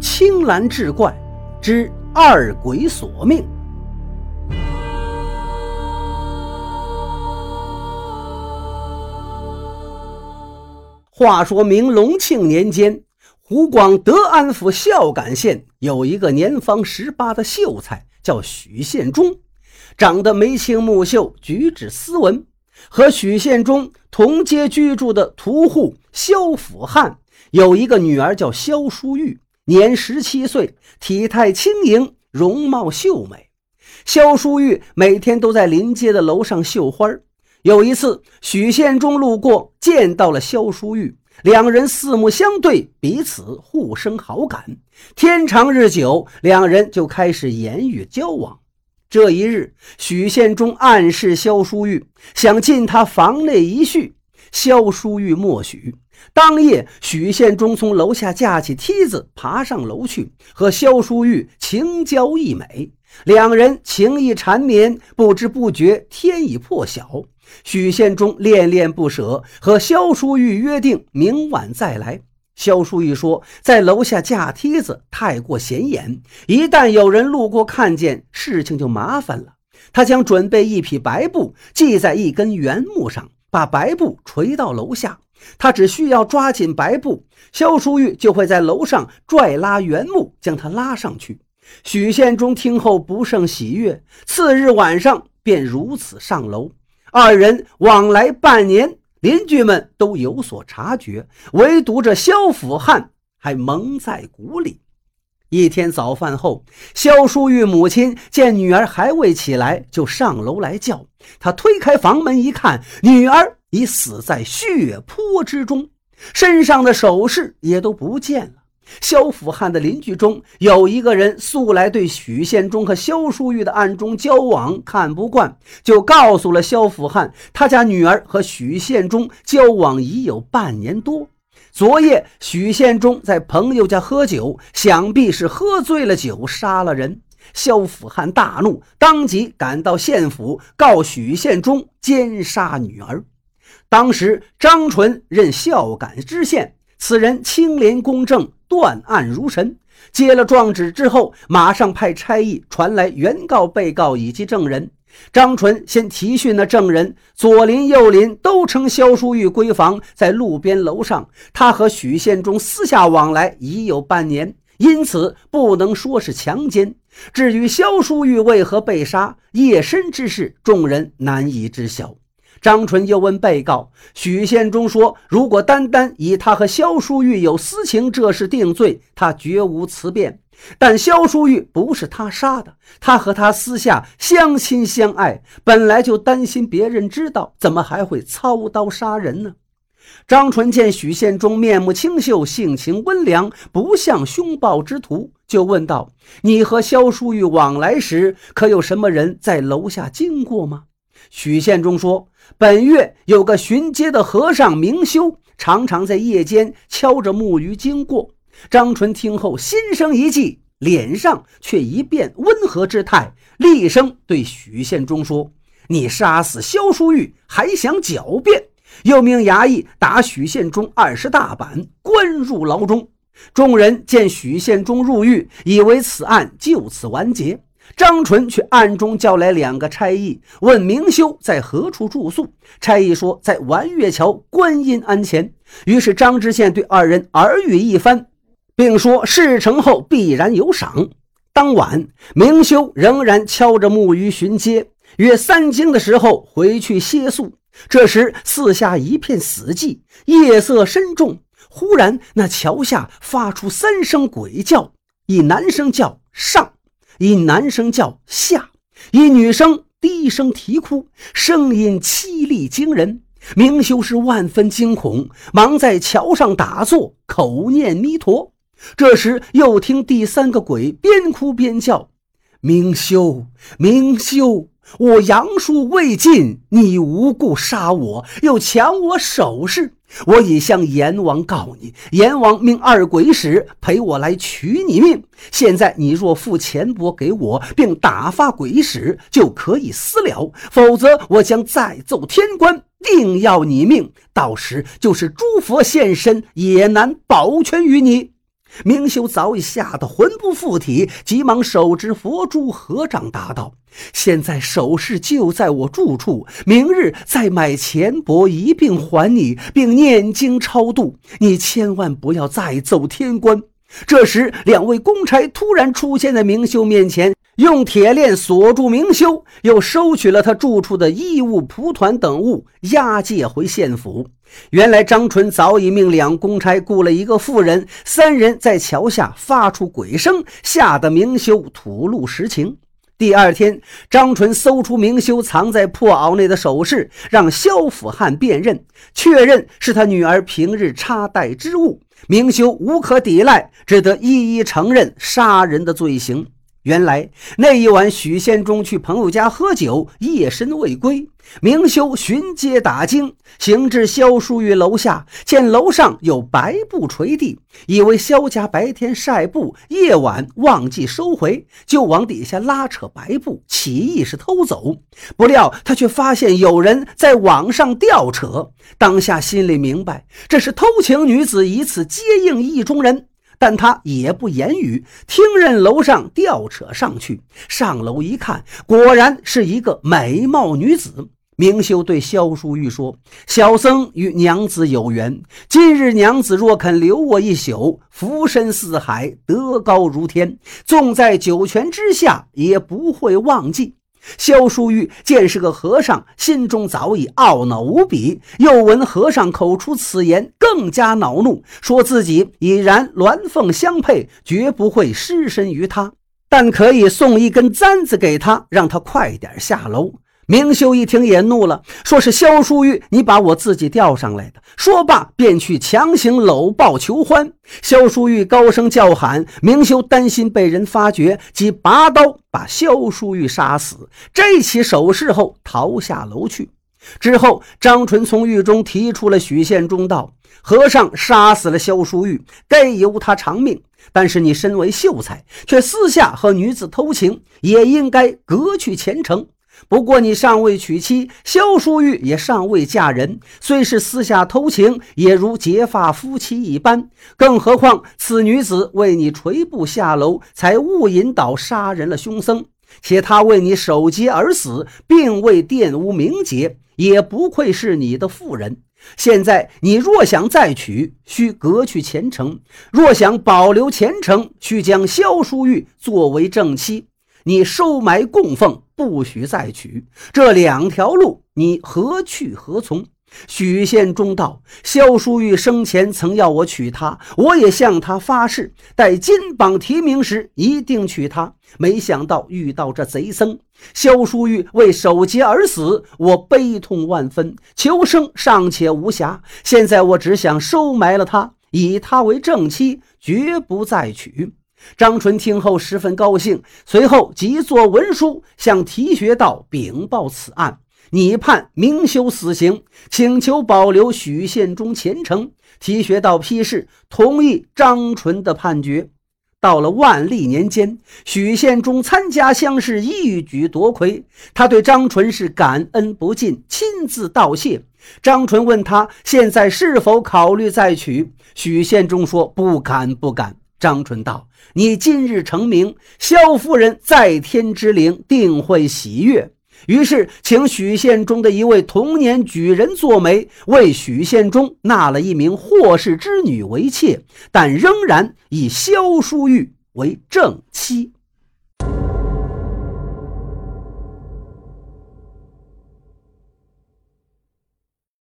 青蓝志怪之二鬼索命。话说明隆庆年间，湖广德安府孝感县有一个年方十八的秀才，叫许宪忠，长得眉清目秀，举止斯文。和许宪忠同街居住的屠户萧辅汉有一个女儿，叫萧淑玉，年十七岁，体态轻盈，容貌秀美。萧淑玉每天都在临街的楼上绣花。有一次，许宪忠路过，见到了萧淑玉，两人四目相对，彼此互生好感。天长日久，两人就开始言语交往。这一日，许宪忠暗示萧淑玉想进他房内一叙，萧淑玉默许。当夜，许宪忠从楼下架起梯子，爬上楼去，和萧淑玉情交意美，两人情意缠绵。不知不觉，天已破晓。许宪忠恋恋不舍，和萧淑玉约定明晚再来。萧淑玉说：“在楼下架梯子太过显眼，一旦有人路过看见，事情就麻烦了。他将准备一匹白布，系在一根圆木上，把白布垂到楼下。他只需要抓紧白布，萧淑玉就会在楼上拽拉圆木，将他拉上去。”许宪忠听后不胜喜悦，次日晚上便如此上楼。二人往来半年。邻居们都有所察觉，唯独这萧府汉还蒙在鼓里。一天早饭后，萧淑玉母亲见女儿还未起来，就上楼来叫。她推开房门一看，女儿已死在血泊之中，身上的首饰也都不见了。萧辅汉的邻居中有一个人，素来对许宪忠和萧淑玉的暗中交往看不惯，就告诉了萧辅汉，他家女儿和许宪忠交往已有半年多。昨夜许宪忠在朋友家喝酒，想必是喝醉了酒杀了人。萧辅汉大怒，当即赶到县府告许宪忠奸杀女儿。当时张纯任孝感知县。此人清廉公正，断案如神。接了状纸之后，马上派差役传来原告、被告以及证人。张纯先提讯了证人，左邻右邻都称萧淑玉闺房在路边楼上，他和许宪忠私下往来已有半年，因此不能说是强奸。至于萧淑玉为何被杀，夜深之事，众人难以知晓。张纯又问被告许宪忠说：“如果单单以他和萧淑玉有私情这事定罪，他绝无辞辩。但萧淑玉不是他杀的，他和他私下相亲相爱，本来就担心别人知道，怎么还会操刀杀人呢？”张纯见许宪忠面目清秀，性情温良，不像凶暴之徒，就问道：“你和萧淑玉往来时，可有什么人在楼下经过吗？”许宪忠说。本月有个巡街的和尚明修，常常在夜间敲着木鱼经过。张纯听后心生一计，脸上却一变温和之态，厉声对许宪忠说：“你杀死萧淑玉还想狡辩？”又命衙役打许宪忠二十大板，关入牢中。众人见许宪忠入狱，以为此案就此完结。张纯却暗中叫来两个差役，问明修在何处住宿。差役说在完月桥观音庵前。于是张知县对二人耳语一番，并说事成后必然有赏。当晚，明修仍然敲着木鱼巡街，约三更的时候回去歇宿。这时四下一片死寂，夜色深重。忽然，那桥下发出三声鬼叫，一男声叫上。一男声叫下，一女生低声啼哭，声音凄厉惊人。明修是万分惊恐，忙在桥上打坐，口念弥陀。这时又听第三个鬼边哭边叫：“明修，明修，我阳寿未尽，你无故杀我，又抢我首饰。”我已向阎王告你，阎王命二鬼使陪我来取你命。现在你若付钱帛给我，并打发鬼使，就可以私了；否则，我将再奏天官，定要你命。到时就是诸佛现身，也难保全于你。明修早已吓得魂不附体，急忙手执佛珠合掌答道：“现在首饰就在我住处，明日再买钱帛一并还你，并念经超度。你千万不要再走天官。”这时，两位公差突然出现在明修面前，用铁链锁住明修，又收取了他住处的衣物、蒲团等物，押解回县府。原来张纯早已命两公差雇了一个妇人，三人在桥下发出鬼声，吓得明修吐露实情。第二天，张纯搜出明修藏在破袄内的首饰，让萧府汉辨认，确认是他女儿平日插戴之物。明修无可抵赖，只得一一承认杀人的罪行。原来那一晚，许仙中去朋友家喝酒，夜深未归。明修巡街打更，行至萧淑玉楼下，见楼上有白布垂地，以为萧家白天晒布，夜晚忘记收回，就往底下拉扯白布，起意是偷走。不料他却发现有人在网上吊扯，当下心里明白，这是偷情女子以此接应意中人。但他也不言语，听任楼上吊扯上去。上楼一看，果然是一个美貌女子。明修对萧淑玉说：“小僧与娘子有缘，今日娘子若肯留我一宿，浮身四海，德高如天，纵在九泉之下，也不会忘记。”萧淑玉见是个和尚，心中早已懊恼无比。又闻和尚口出此言，更加恼怒，说自己已然鸾凤相配，绝不会失身于他，但可以送一根簪子给他，让他快点下楼。明修一听也怒了，说是萧淑玉，你把我自己钓上来的。说罢便去强行搂抱求欢。萧淑玉高声叫喊，明修担心被人发觉，即拔刀把萧淑玉杀死，摘起首饰后逃下楼去。之后，张纯从狱中提出了许宪忠道：“和尚杀死了萧淑玉，该由他偿命。但是你身为秀才，却私下和女子偷情，也应该革去前程。”不过你尚未娶妻，萧淑玉也尚未嫁人，虽是私下偷情，也如结发夫妻一般。更何况此女子为你垂布下楼，才误引导杀人了凶僧，且她为你守节而死，并未玷污名节，也不愧是你的妇人。现在你若想再娶，需革去前程；若想保留前程，需将萧淑玉作为正妻。你收埋供奉，不许再娶。这两条路，你何去何从？许宪忠道：萧淑玉生前曾要我娶她，我也向她发誓，待金榜题名时一定娶她。没想到遇到这贼僧，萧淑玉为守节而死，我悲痛万分，求生尚且无暇。现在我只想收埋了她，以她为正妻，绝不再娶。张纯听后十分高兴，随后即作文书向提学道禀报此案，拟判明修死刑，请求保留许宪忠前程。提学道批示，同意张纯的判决。到了万历年间，许宪忠参加乡试，一举夺魁。他对张纯是感恩不尽，亲自道谢。张纯问他现在是否考虑再娶，许宪忠说不敢，不敢。张春道：“你今日成名，萧夫人在天之灵定会喜悦。”于是请许宪忠的一位童年举人做媒，为许宪忠纳了一名霍氏之女为妾，但仍然以萧淑玉为正妻。